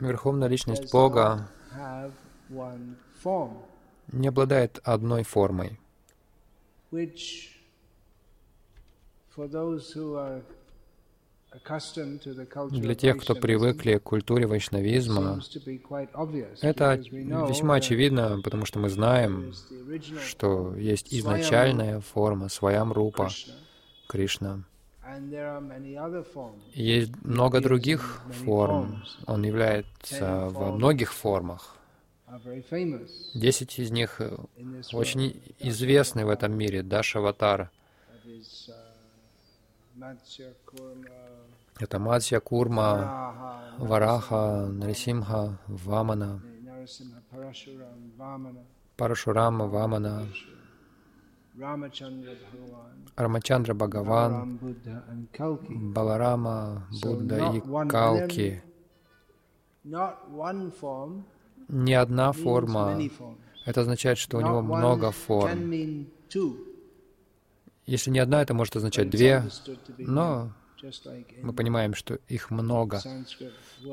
Верховная Личность Бога не обладает одной формой, Для тех, кто привыкли к культуре вайшнавизма, это весьма очевидно, потому что мы знаем, что есть изначальная форма, своям рупа, Кришна. Есть много других форм. Он является во многих формах. Десять из них э, очень известны в этом мире. Дашаватар That is uh, это Мадья, Курма, Вараха, Нарисимха, Вамана, Парашурама, Вамана, Рамачандра Бхагаван. Баларама, Будда и Калки. Не одна форма. Это означает, что у него много форм. Если не одна, это может означать две, но мы понимаем, что их много,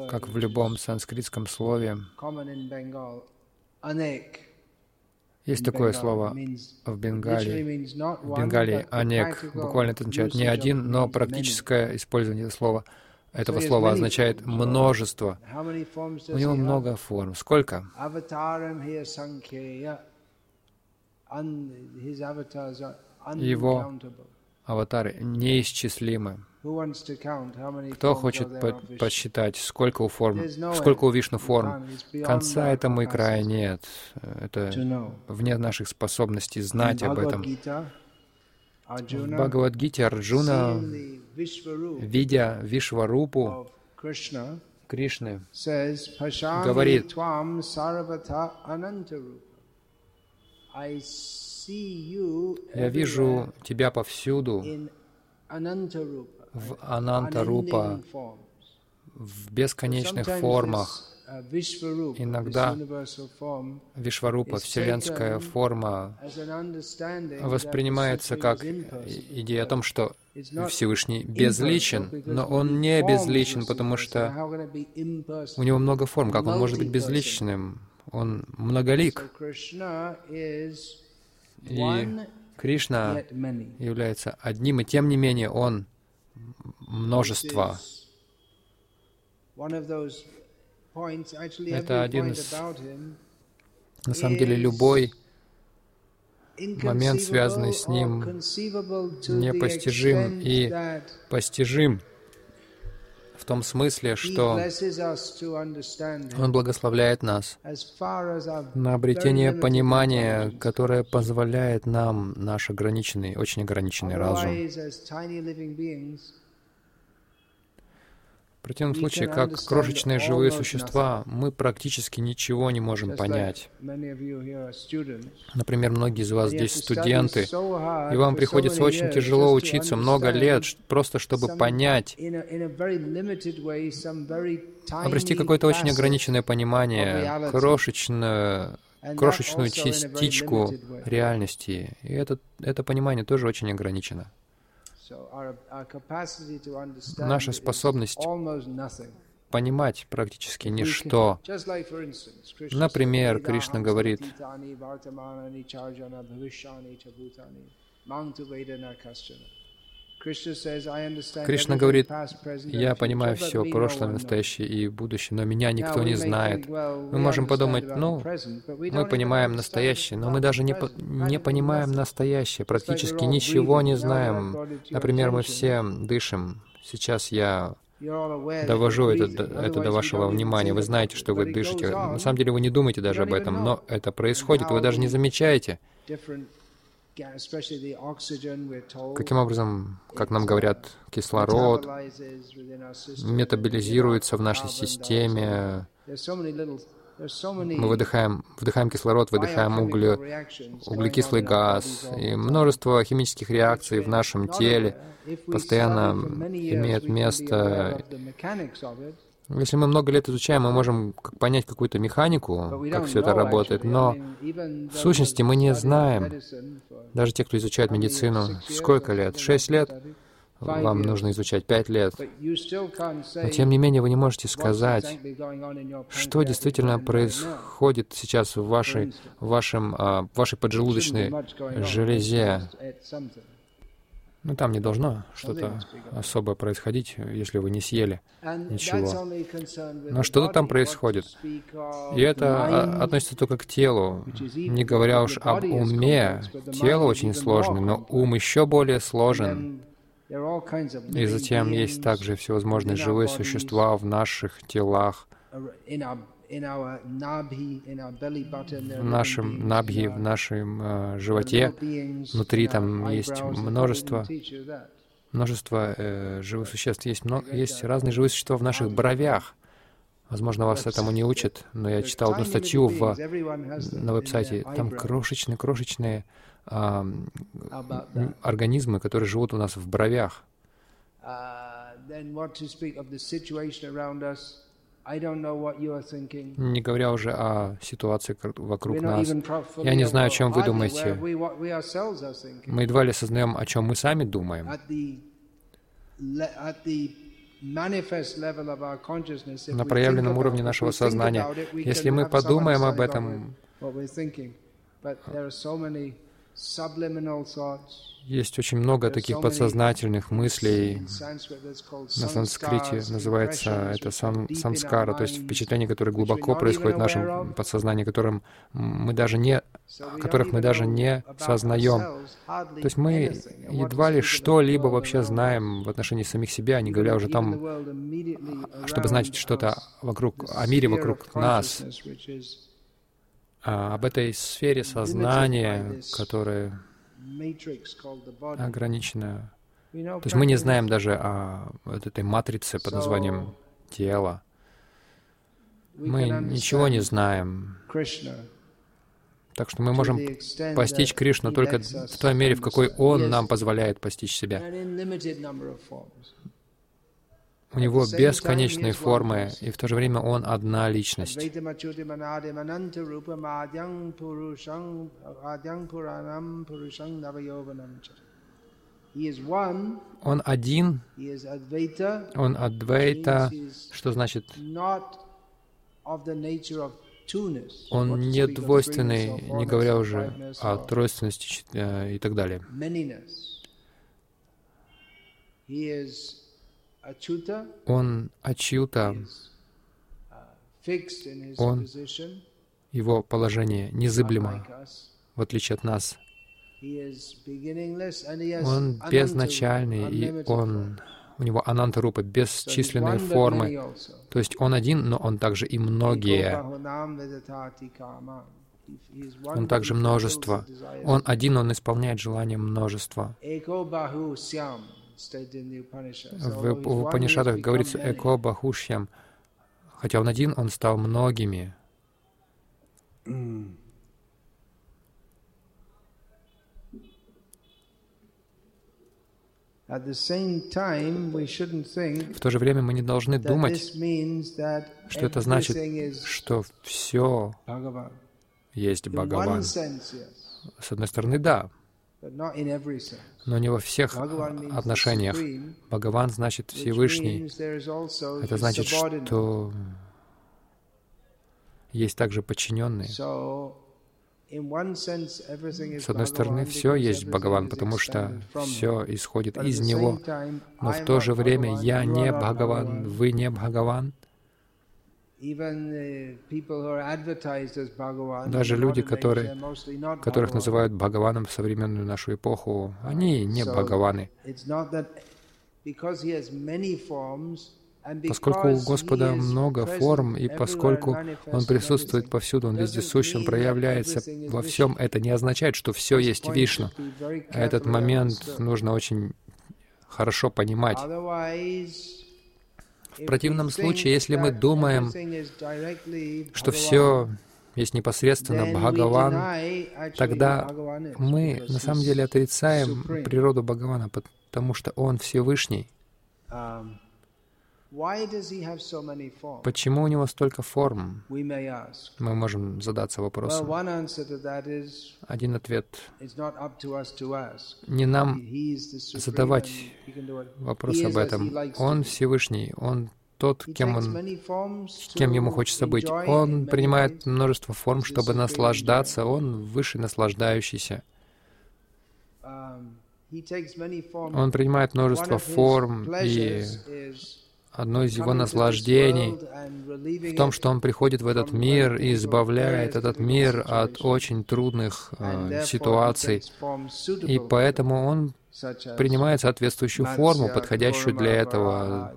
как в любом санскритском слове. Есть такое слово в Бенгалии. В Бенгалии анек буквально это означает не один, но практическое использование этого слова, этого слова означает множество. У него много форм. Сколько? Его. Аватары неисчислимы. Кто хочет по- посчитать, сколько у форм, сколько у. Вишну форм? Конца этому и края нет. Это вне наших способностей знать об этом. В Бхагавадгите Арджуна, видя Вишварупу Кришны, говорит, «Я вижу тебя повсюду, в Анантарупа, в бесконечных формах. uh, Иногда Вишварупа, вселенская форма, воспринимается как идея о том, что Всевышний безличен, но Он не безличен, потому что у Него много форм. Как Он может быть безличным? Он многолик. И Кришна является одним, и тем не менее Он actually Это один из- На самом деле любой момент, связанный с ним, непостижим и постижим в том смысле, что Он благословляет нас на обретение понимания, которое позволяет нам наш ограниченный, очень ограниченный разум. Противном случае, как крошечные живые существа, мы практически ничего не можем понять. Например, многие из вас здесь студенты, и вам приходится очень тяжело учиться много лет, просто чтобы понять, обрести какое-то очень ограниченное понимание, крошечную, крошечную частичку реальности. И это, это понимание тоже очень ограничено. Наша способность. Понимать практически Krishna Например, Кришна «Ведахам говорит, Кришна говорит, Я понимаю все, прошлое, one knows». настоящее и будущее, но меня никто не знает. Мы можем подумать, ну, мы понимаем настоящее, но мы даже не, по- не понимаем настоящее, практически ничего не знаем. Например, мы все дышим. Сейчас я довожу это, это до вашего внимания. Вы знаете, что вы дышите. На самом деле вы не думаете даже об этом, но это происходит, вы даже не замечаете. Каким образом, как нам говорят, кислород метаболизируется в нашей системе. Мы выдыхаем, вдыхаем кислород, выдыхаем going углекислый газ и множество химических реакций в нашем теле постоянно be место. Если мы много лет изучаем, мы можем понять какую-то механику, как все это работает, но в сущности мы не знаем. даже те, кто изучает медицину, сколько лет? Шесть лет? вам нужно изучать пять лет. Но тем не менее вы не можете сказать, что действительно происходит сейчас в вашей, в вашем, в вашей поджелудочной железе. Ну, там не должно что-то особое происходить, если вы не съели ничего. Но что-то там происходит. И это относится только к телу, не говоря уж об уме. Тело очень сложное, но ум еще более сложен. И затем есть также всевозможные живые существа в наших телах, в нашем набхи, в нашем э, животе, внутри там есть множество, множество э, живых существ. Есть, много, есть разные живые существа в наших бровях. Возможно, вас этому не учат, но я читал одну статью в, на веб-сайте. Там крошечные-крошечные э, организмы, которые живут у нас в бровях. Не говоря уже о ситуации вокруг нас. Я не знаю, о чем вы думаете. Мы едва ли осознаем, о чем мы сами думаем. На проявленном уровне нашего сознания. Если мы подумаем об этом, есть очень много таких подсознательных мыслей. На санскрите называется это сан, самскара, то есть впечатления, которые глубоко происходят в нашем подсознании, которым мы даже не, которых мы даже не сознаем. То есть мы едва ли что-либо вообще знаем в отношении самих себя, не говоря уже там, чтобы знать что-то вокруг, о мире вокруг нас, а об этой сфере сознания, которая ограниченная. То есть мы не знаем даже о вот этой матрице под названием тело. Мы ничего не знаем. Так что мы можем постичь Кришну только в той мере, в какой Он нам позволяет постичь себя. У него бесконечные формы, и в то же время он одна личность. Он один, он адвейта, что значит он не двойственный, не говоря уже о тройственности э, и так далее. Он Ачюта, он, его положение незыблемо, в отличие от нас. Он безначальный, и он, у него анантарупа, бесчисленные формы. То есть он один, но он также и многие. Он также множество. Он один, он исполняет желание множества. В, Упанишадах говорится «эко бахушьям», хотя он один, он стал многими. В то же время мы не должны думать, что это значит, что все есть Бхагаван. С одной стороны, да, но не во всех отношениях. Бхагаван значит Всевышний. Это значит, что есть также подчиненные. С одной стороны, все есть Бхагаван, потому что все исходит из Него. Но в то же время я не Бхагаван, вы не Бхагаван. Даже люди, которые, которых называют Бхагаваном в современную нашу эпоху, они не Бхагаваны. Поскольку у Господа много форм, и поскольку Он присутствует повсюду, Он везде сущ, Он проявляется во всем, это не означает, что все есть Вишну. Этот момент нужно очень хорошо понимать. В противном случае, если мы думаем, что все есть непосредственно Бхагаван, тогда мы на самом деле отрицаем природу Бхагавана, потому что Он Всевышний. Почему у него столько форм? Мы можем задаться вопросом. Один ответ. Не нам задавать вопрос об этом. Он Всевышний, Он тот, кем он, кем ему хочется быть. Он принимает множество форм, чтобы наслаждаться. Он высший наслаждающийся. Um, он принимает множество форм, и одно из его наслаждений в том, что он приходит в этот мир и избавляет этот мир от очень трудных э, ситуаций. И поэтому он принимает соответствующую форму, подходящую для этого.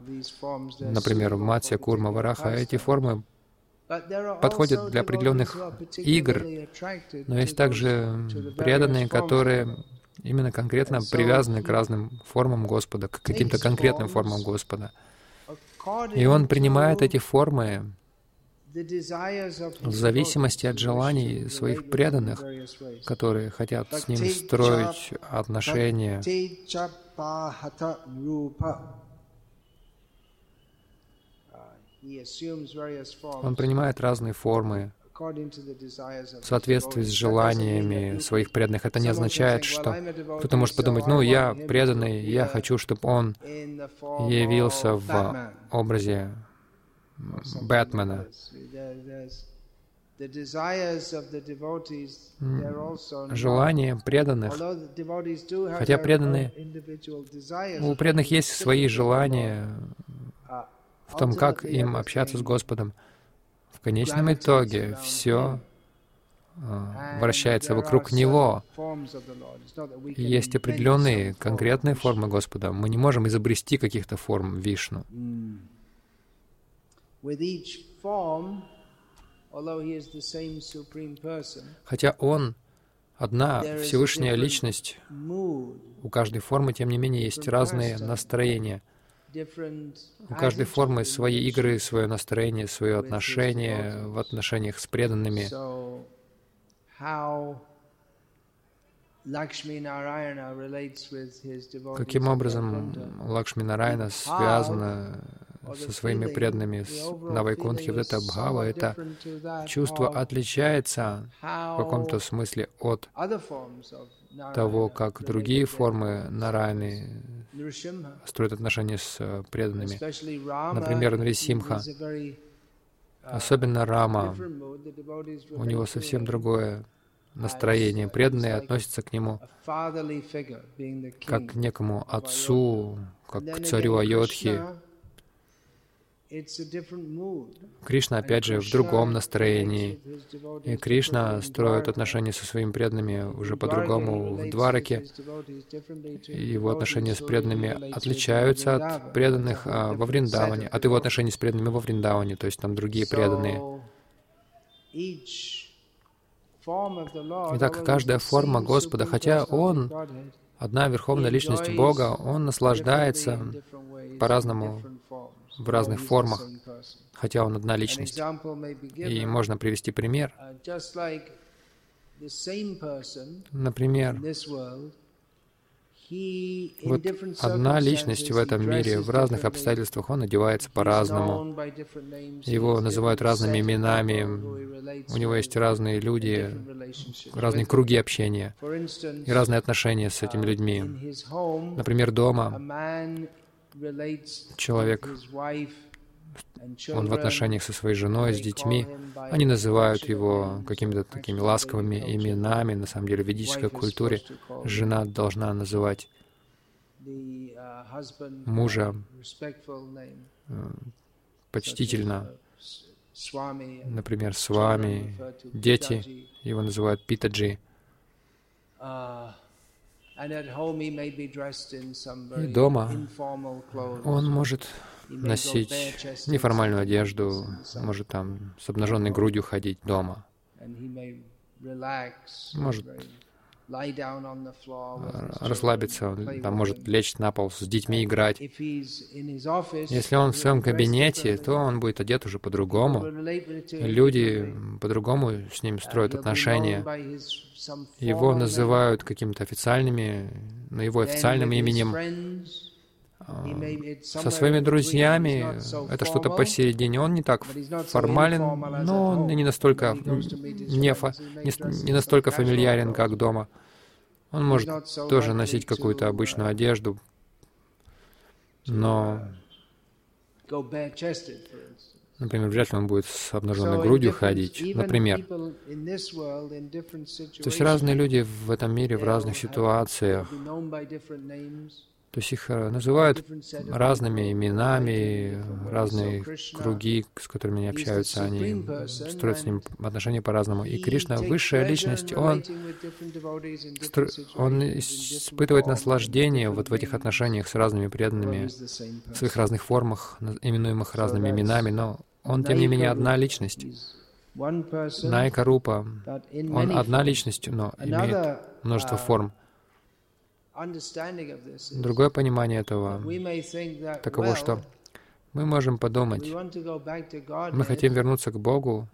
Например, Матья, Курма, Вараха. Эти формы подходят для определенных игр, но есть также преданные, которые именно конкретно привязаны к разным формам Господа, к каким-то конкретным формам Господа. И он принимает эти формы в зависимости от желаний своих преданных, которые хотят с ним строить отношения. Он принимает разные формы в соответствии с желаниями своих преданных. Это не означает, что кто-то может подумать, ну, я преданный, я хочу, чтобы он явился в образе Бэтмена. Желания преданных, хотя преданные, у преданных есть свои желания в том, как им общаться с Господом. В конечном итоге все а, вращается вокруг Него. Есть определенные конкретные формы Господа. Мы не можем изобрести каких-то форм Вишну. Хотя Он одна Всевышняя Личность, у каждой формы, тем не менее, есть разные настроения. У каждой формы свои игры, свое настроение, свое отношение в отношениях с преданными. Каким образом Лакшми Нарайна связана со своими преданными на Вайкунтхе, вот эта бхава, это чувство отличается в каком-то смысле от того, как другие формы Нарайны строят отношения с э, преданными. Например, Нарисимха, особенно Рама, у него совсем другое настроение. Преданные относятся к нему как к некому отцу, как к царю Айодхи, Кришна, опять же, в другом настроении. И Кришна строит отношения со своими преданными уже по-другому в Двараке. Его отношения с преданными отличаются от преданных а, во Вриндаване, от его отношений с преданными во Вриндаване, то есть там другие преданные. Итак, каждая форма Господа, хотя Он одна Верховная Личность Бога, Он наслаждается по-разному в разных формах, хотя он одна личность. И можно привести пример. Например, вот одна личность в этом мире, в разных обстоятельствах, он одевается по-разному. Его называют разными именами. У него есть разные люди, разные круги общения и разные отношения с этими людьми. Например, дома человек, он в отношениях со своей женой, с детьми, они называют его какими-то такими ласковыми именами. На самом деле в ведической культуре жена должна называть мужа э, почтительно, например, с вами, дети, его называют Питаджи. И дома он может носить неформальную одежду, может там с обнаженной грудью ходить дома, может расслабиться, он там может лечь на пол с детьми играть. Если он в своем кабинете, то он будет одет уже по-другому. Люди по-другому с ним строят отношения. Его называют какими-то официальными, на его официальным именем. Со своими друзьями это что-то посередине. Он не так формален, но он не настолько, не, фа, не, не настолько фамильярен, как дома. Он может тоже носить какую-то обычную одежду, но, например, вряд ли он будет с обнаженной грудью ходить, например. То есть разные люди в этом мире в разных ситуациях то есть их э, называют разными именами, разные круги, с которыми они общаются, они строят с ним отношения по-разному. И Кришна, высшая личность, он, он испытывает наслаждение вот в этих отношениях с разными преданными, в своих разных формах, именуемых разными именами, но он, тем не менее, одна личность. Найка Рупа, он одна личность, но имеет множество форм. Другое понимание этого таково, что мы можем подумать, мы хотим вернуться к Богу,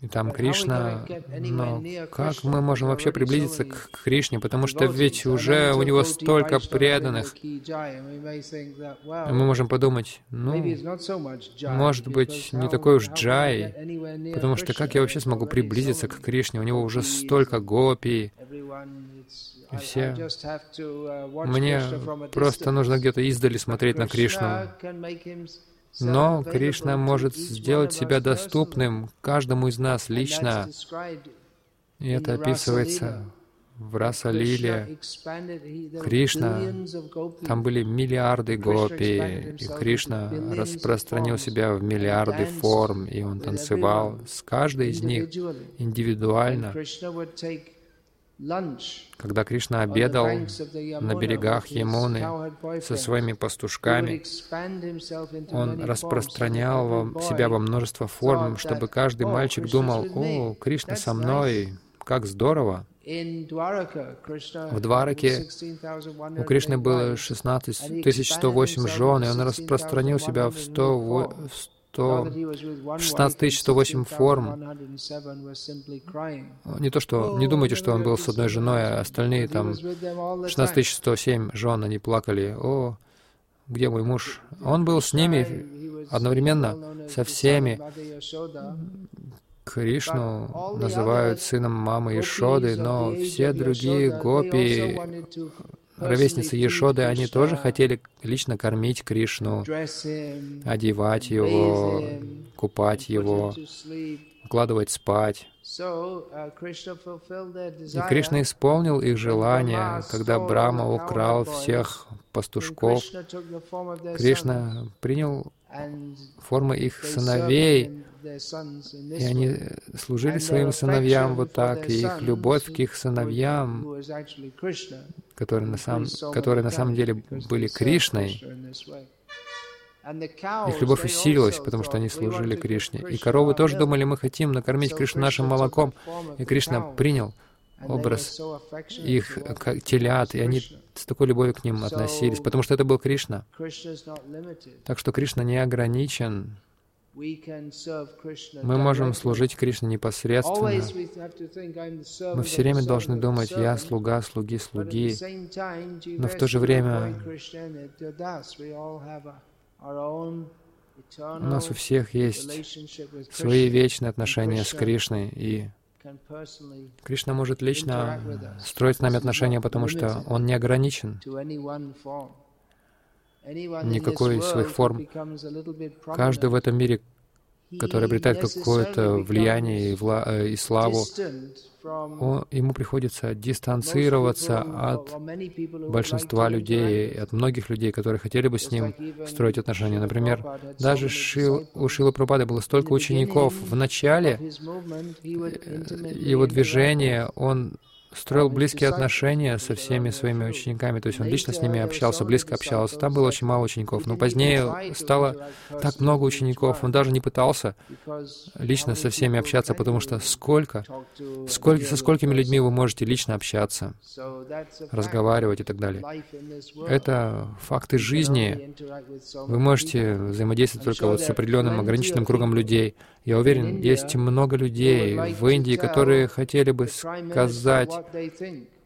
и там Кришна, но как мы можем вообще приблизиться к Кришне, потому что ведь уже у него столько преданных. И мы можем подумать, ну, может быть, не такой уж джай, потому что как я вообще смогу приблизиться к Кришне? У него уже столько гопи, и все. Мне просто нужно где-то издали смотреть на Кришну. Но Кришна может сделать себя доступным каждому из нас лично. И это описывается в Расалиле. Кришна, там были миллиарды гопи, и Кришна распространил себя в миллиарды форм, и он танцевал с каждой из них индивидуально. Когда Кришна обедал на берегах Ямуны со своими пастушками, он распространял себя во множество форм, чтобы каждый мальчик думал, «О, Кришна со мной, как здорово!» В Двараке у Кришны было 16 108 жен, и он распространил себя в 100, 100, 16 108 форм. Не то, что... Не думайте, что он был с одной женой, а остальные там 16 107 жен, они плакали. О, где мой муж? Он был с ними одновременно, со всеми. Кришну называют сыном мамы Ишоды, но все другие гопи ровесницы Ешоды, они тоже хотели лично кормить Кришну, одевать его, купать его, укладывать спать. И Кришна исполнил их желание, когда Брама украл всех пастушков. Кришна принял формы их сыновей, и они служили своим сыновьям вот так, и их любовь к их сыновьям, которые на самом, которые на самом деле были Кришной, их любовь усилилась, потому что они служили Кришне. И коровы тоже думали, мы хотим накормить Кришну нашим молоком. И Кришна принял образ их телят, и они с такой любовью к ним относились, потому что это был Кришна. Так что Кришна не ограничен. Мы можем служить Кришне непосредственно. Мы все время должны думать, я слуга, слуги, слуги. Но в то же время у нас у всех есть свои вечные отношения с Кришной, и Кришна может лично строить с нами отношения, потому что Он не ограничен никакой из своих форм. Каждый в этом мире, который обретает какое-то влияние и, вла э, и славу, он, ему приходится дистанцироваться от большинства людей, от многих людей, которые хотели бы с ним строить отношения. Например, даже Шил, у Шилы Прабхупады было столько учеников. В начале э, его движения он строил близкие отношения со всеми своими учениками, то есть он лично с ними общался, близко общался. Там было очень мало учеников, но позднее стало так много учеников, он даже не пытался лично со всеми общаться, потому что сколько, сколько, со сколькими людьми вы можете лично общаться, разговаривать и так далее. Это факты жизни. Вы можете взаимодействовать только вот с определенным ограниченным кругом людей. Я уверен, есть много людей в Индии, которые хотели бы сказать,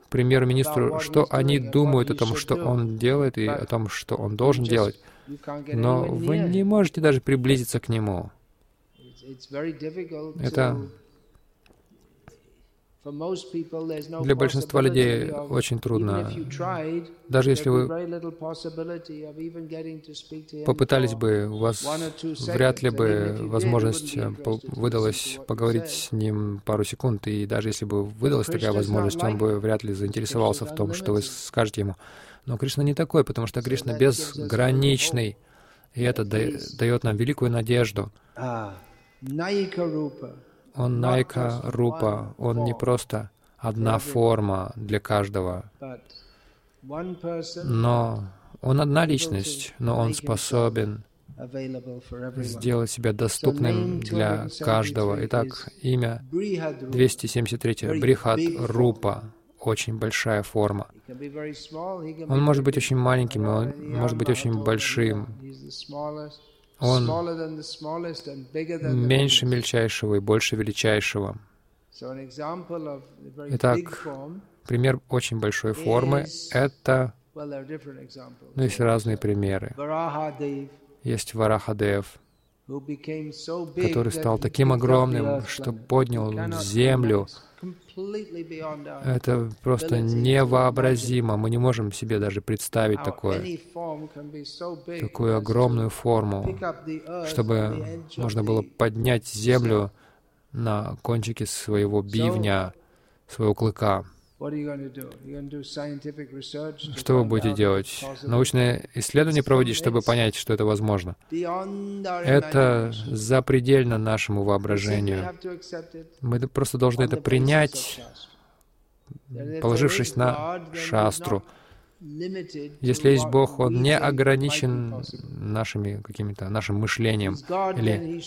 премьер-министру, что они думают о том, что он делает, и о том, что он должен делать. Но вы не можете даже приблизиться к нему. Это для большинства людей очень трудно. Даже если вы попытались бы, у вас вряд ли бы возможность э, выдалась поговорить с ним пару секунд, и даже если бы выдалась такая возможность, он бы вряд ли заинтересовался в том, что вы скажете ему. Но Кришна не такой, потому что Кришна безграничный, и это дает нам великую надежду. Он Найка Рупа, он не просто одна форма для каждого, но он одна личность, но он способен сделать себя доступным для каждого. Итак, имя 273 Брихат Рупа, очень большая форма. Он может быть очень маленьким, он может быть очень большим. Он меньше мельчайшего и больше величайшего. Итак, пример очень большой формы — это... Ну, есть разные примеры. Есть Варахадев, который стал таким огромным, что поднял землю это просто невообразимо. Мы не можем себе даже представить такое, такую огромную форму, чтобы можно было поднять землю на кончике своего бивня, своего клыка. Что вы будете делать? Научное исследование проводить, чтобы понять, что это возможно. Это запредельно нашему воображению. Мы просто должны это принять, положившись на шастру. Если есть Бог, Он не ограничен нашими какими-то нашим мышлением или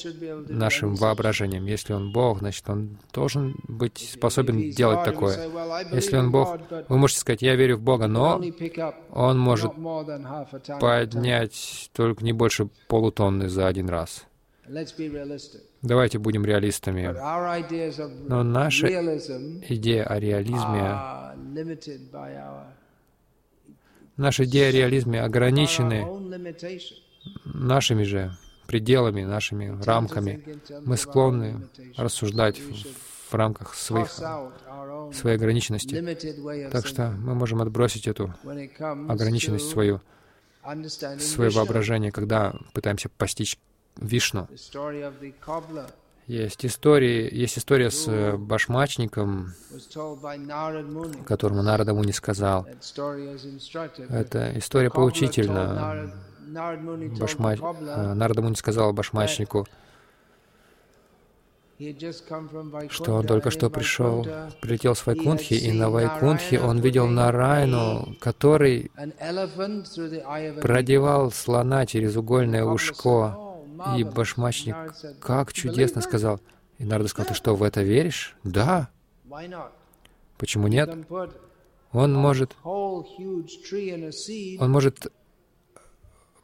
нашим воображением. Если Он Бог, значит, Он должен быть способен делать такое. Если Он Бог, вы можете сказать, я верю в Бога, но Он может поднять только не больше полутонны за один раз. Давайте будем реалистами. Но наша идея о реализме Наши идеи о реализме ограничены нашими же пределами, нашими рамками. Мы склонны рассуждать в, в рамках своих, своей ограниченности. Так что мы можем отбросить эту ограниченность свою, свое воображение, когда пытаемся постичь Вишну. Есть истории, есть история с э, башмачником, которому Нарада Муни сказал. Это история поучительна. Башма... Э, Нарада Муни сказал башмачнику, что он только что пришел, прилетел с Вайкунтхи, и на Вайкунтхе он видел Нарайну, который продевал слона через угольное ушко и башмачник как чудесно сказал. И Нарда сказал, ты что, в это веришь? Да. Почему нет? Он может, он может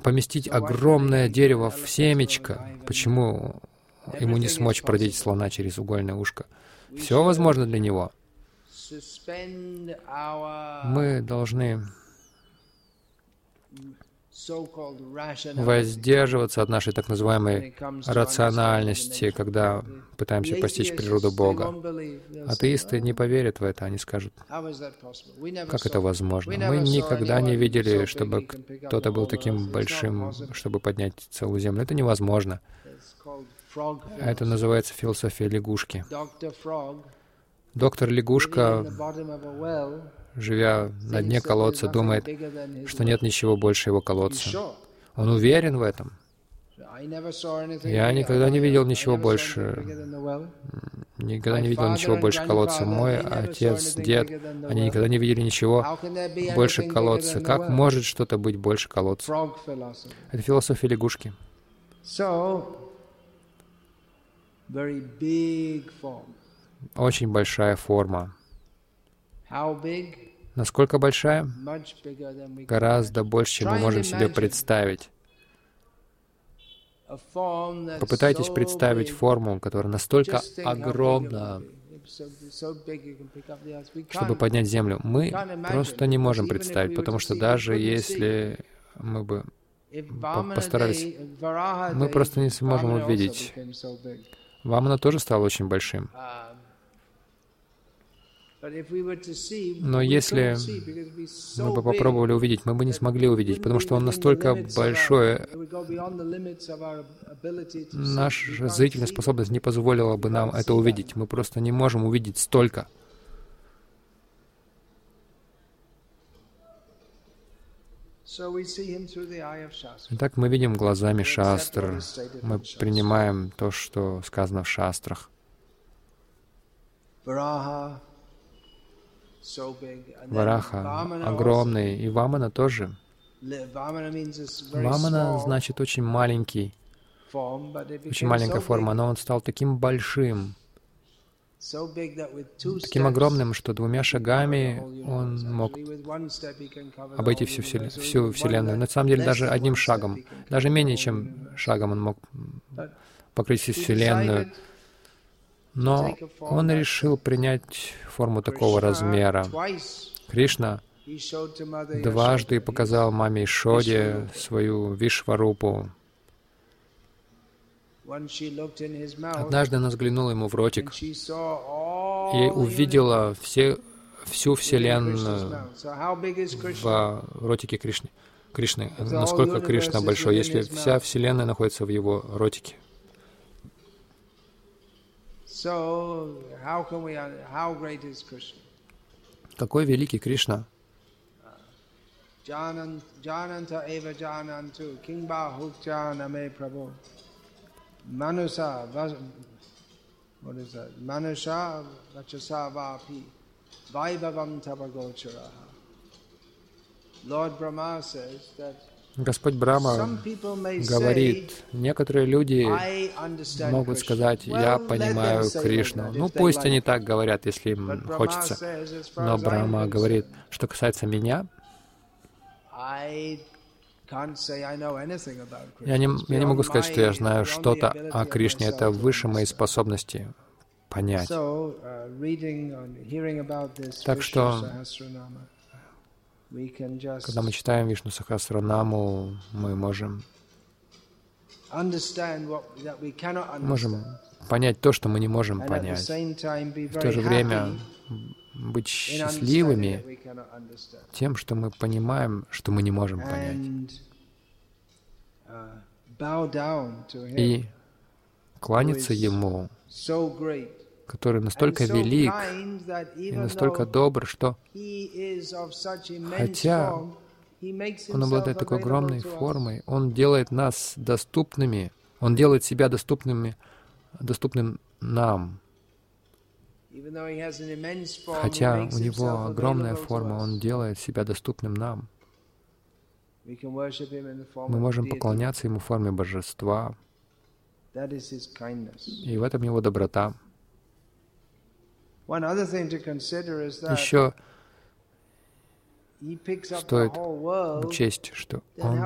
поместить огромное дерево в семечко. Почему ему не смочь продеть слона через угольное ушко? Все возможно для него. Мы должны воздерживаться от нашей так называемой рациональности, когда пытаемся постичь природу Бога. Атеисты не поверят в это, они скажут, как это возможно? Мы никогда не видели, чтобы кто-то был таким большим, чтобы поднять целую землю. Это невозможно. Это называется философия лягушки. Доктор лягушка живя на дне колодца, думает, что нет ничего больше его колодца. Он уверен в этом. Я никогда не видел ничего больше, никогда не видел ничего больше колодца. Мой отец, дед, они никогда не видели ничего больше колодца. Как может что-то быть больше колодца? Это философия лягушки. Очень большая форма. Насколько большая? Гораздо больше, чем мы можем себе представить. Попытайтесь представить форму, которая настолько огромна, чтобы поднять землю. Мы просто не можем представить, потому что даже если мы бы постарались, мы просто не сможем увидеть. Вамана тоже стал очень большим. Но если мы бы попробовали увидеть, мы бы не смогли увидеть, потому что он настолько большой, наша зрительная способность не позволила бы нам это увидеть. Мы просто не можем увидеть столько. Итак, мы видим глазами шастр, мы принимаем то, что сказано в шастрах. Вараха огромный, и Вамана тоже. Вамана значит очень маленький, очень маленькая форма, но он стал таким большим, таким огромным, что двумя шагами он мог обойти всю, вселен... всю Вселенную. На самом деле, даже одним шагом, даже менее чем шагом он мог покрыть всю Вселенную. Но он решил принять форму такого размера. Кришна дважды показал маме Шоде свою Вишварупу. Однажды она взглянула ему в ротик и увидела все, всю Вселенную в ротике Кришны. Кришны. Насколько Кришна большой, если вся Вселенная находится в его ротике. Какой великий Кришна? Jananta eva janantu, kingba hukcha name prabhu. Manusa, what is that? Manusha vachasa vapi, vaibhavam tapagocharaha. Lord Brahma says that Господь Брама говорит, некоторые люди могут сказать, я понимаю Кришну. Ну, пусть они так говорят, если им хочется. Но Брама говорит, что касается меня, я не, я не могу сказать, что я знаю что-то о Кришне. Это выше моей способности понять. Uh, так что, когда мы читаем Вишну Сахасранаму, мы можем можем понять то, что мы не можем понять. В то же время быть счастливыми тем, что мы понимаем, что мы не можем понять. Uh, И кланяться Ему, который настолько велик и настолько добр, что хотя Он обладает такой огромной формой, Он делает нас доступными, Он делает себя доступными, доступным нам. Хотя у него огромная форма, он делает себя доступным нам. Мы можем поклоняться ему в форме божества. И в этом его доброта. Еще стоит учесть, что он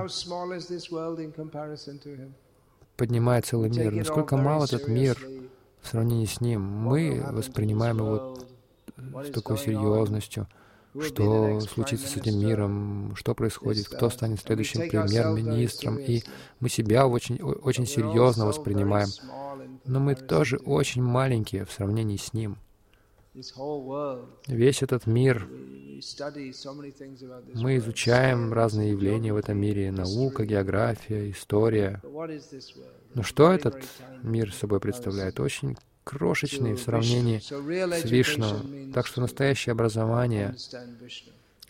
поднимает целый мир. Насколько мал этот мир в сравнении с ним. Мы воспринимаем его с такой серьезностью, что случится с этим миром, что происходит, кто станет следующим премьер-министром. И мы себя очень, очень серьезно воспринимаем. Но мы тоже очень маленькие в сравнении с ним. Весь этот мир, мы изучаем разные явления в этом мире, наука, география, история. Но что этот мир собой представляет? Очень крошечный в сравнении с Вишну. Так что настоящее образование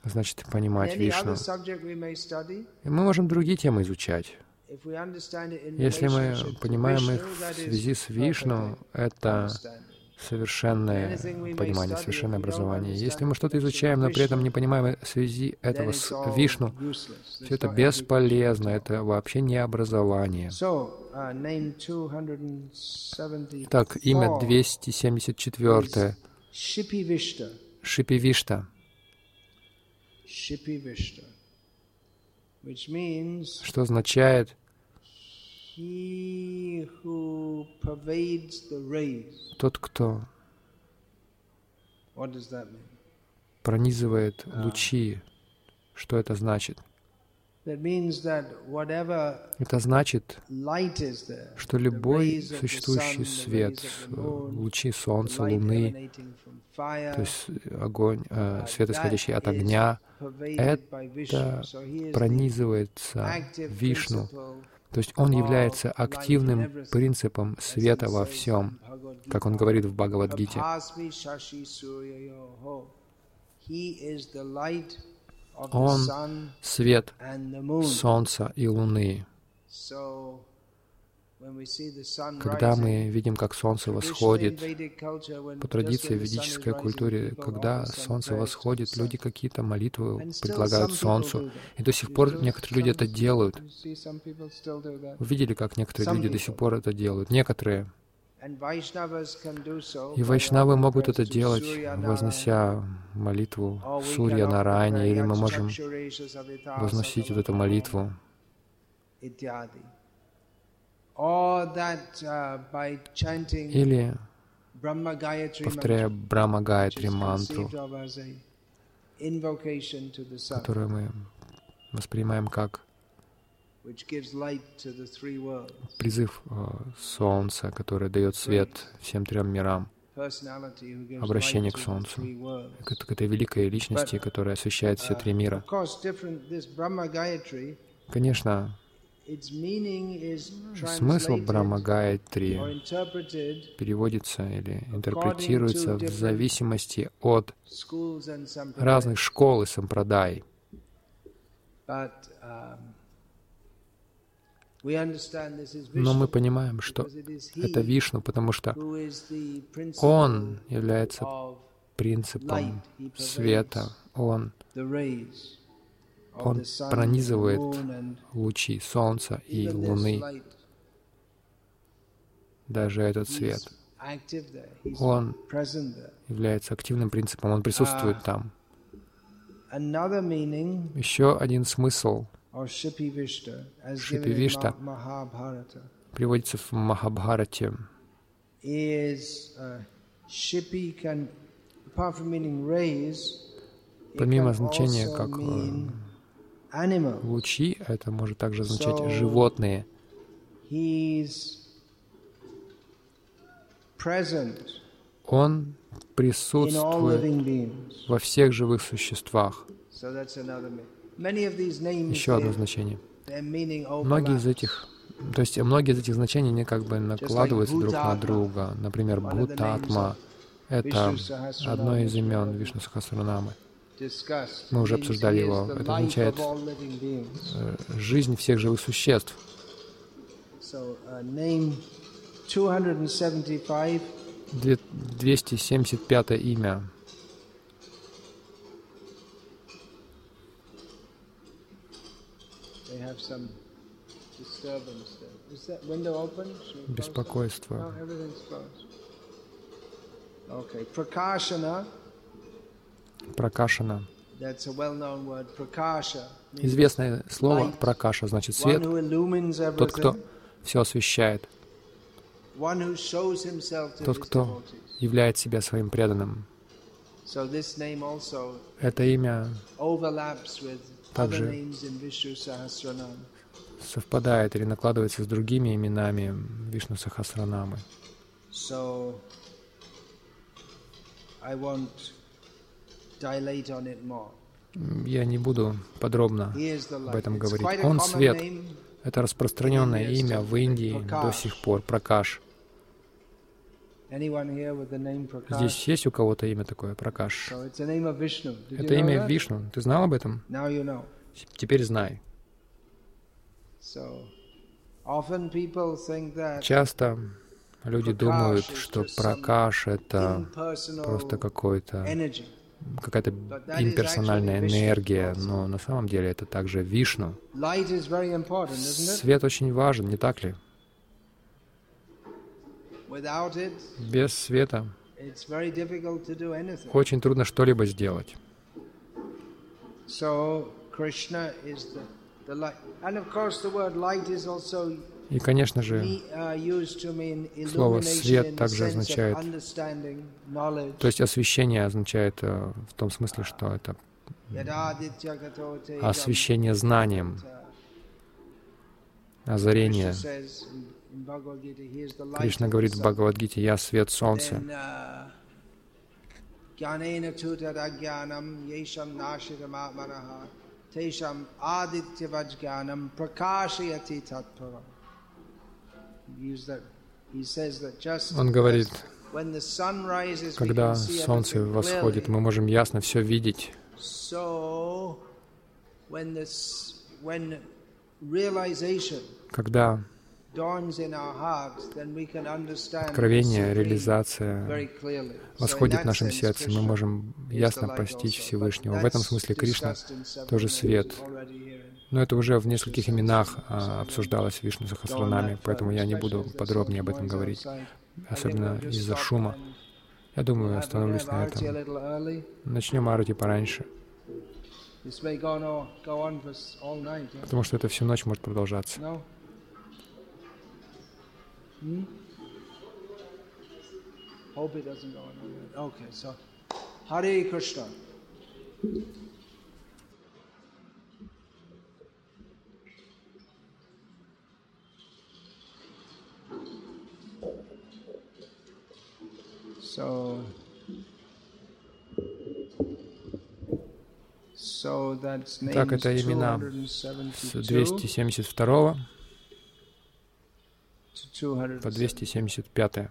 значит понимать Вишну. И мы можем другие темы изучать. Если мы понимаем их в связи с Вишну, это совершенное понимание, совершенное образование. Если мы что-то изучаем, но при этом не понимаем связи этого с Вишну, все это бесполезно, это вообще не образование. Так, имя 274. Шипивишта. Что означает тот, кто пронизывает лучи. Что это значит? Это значит, что любой существующий свет, лучи солнца, луны, то есть огонь, э, свет, исходящий от огня, это пронизывается Вишну. То есть он является активным принципом света во всем, как он говорит в Бхагавадгите. Он — свет Солнца и Луны. Когда мы видим, как Солнце восходит, по традиции в ведической культуре, когда Солнце восходит, люди какие-то молитвы предлагают Солнцу. И до сих пор некоторые люди это делают. Вы видели, как некоторые люди до сих пор это делают? Некоторые. И вайшнавы могут это делать, вознося молитву Сурья Нарайне, или мы можем возносить вот эту молитву. Или повторяя Брахма Гайатри мантру, которую мы воспринимаем как призыв э, Солнца, которое дает свет всем трем мирам, обращение к Солнцу, к, к этой великой личности, которая освещает все три мира. Конечно, смысл Брахма Гайатри переводится или интерпретируется в зависимости от разных школ и сампрадай. Но мы понимаем, что это Вишну, потому что Он является принципом света. Он, он пронизывает лучи Солнца и Луны, даже этот свет. Он является активным принципом, он присутствует ah. там. Еще один смысл — Шипи Вишта приводится в Махабхарате. Uh, Помимо значения как э, лучи, это может также означать животные. Он присутствует во всех живых существах. Еще одно значение. Многие из этих, то есть многие из этих значений, они как бы накладываются друг на друга. Например, Бхутатма — это одно из имен Вишну Сахасранамы. Мы уже обсуждали его. Это означает э, жизнь всех живых существ. 275 имя. Беспокойство. Okay. Prakashana. Пракашана. Известное слово пракаша значит свет. Тот, кто все освещает. Тот, кто являет себя своим преданным. Это имя также совпадает или накладывается с другими именами Вишну Сахасранамы. Я не буду подробно об этом говорить. Он свет. Это распространенное имя в Индии до сих пор, Пракаш. Здесь есть у кого-то имя такое, Пракаш? Это имя Вишну. Ты знал об этом? Теперь знай. Часто люди думают, что Пракаш — это просто какой-то какая-то имперсональная энергия, но на самом деле это также Вишну. Свет очень важен, не так ли? Без света очень трудно что-либо сделать. И, конечно же, слово «свет» также означает, то есть освещение означает э, в том смысле, что это освещение знанием, озарение. Кришна говорит в Бхагавадгите, «Я свет солнца». Он говорит, когда солнце восходит, мы можем ясно все видеть. Когда откровение, реализация восходит в нашем сердце, мы можем ясно постичь Всевышнего. В этом смысле Кришна тоже свет. Но это уже в нескольких именах а, обсуждалось Вишну Сахасранами, поэтому я не буду подробнее об этом говорить, особенно из-за шума. Я думаю, остановлюсь на этом. Начнем арати пораньше. Потому что это всю ночь может продолжаться. Hmm? Hope it doesn't go on. Okay, so Hare Krishna. So, so that's так, это имена с 272 по 275.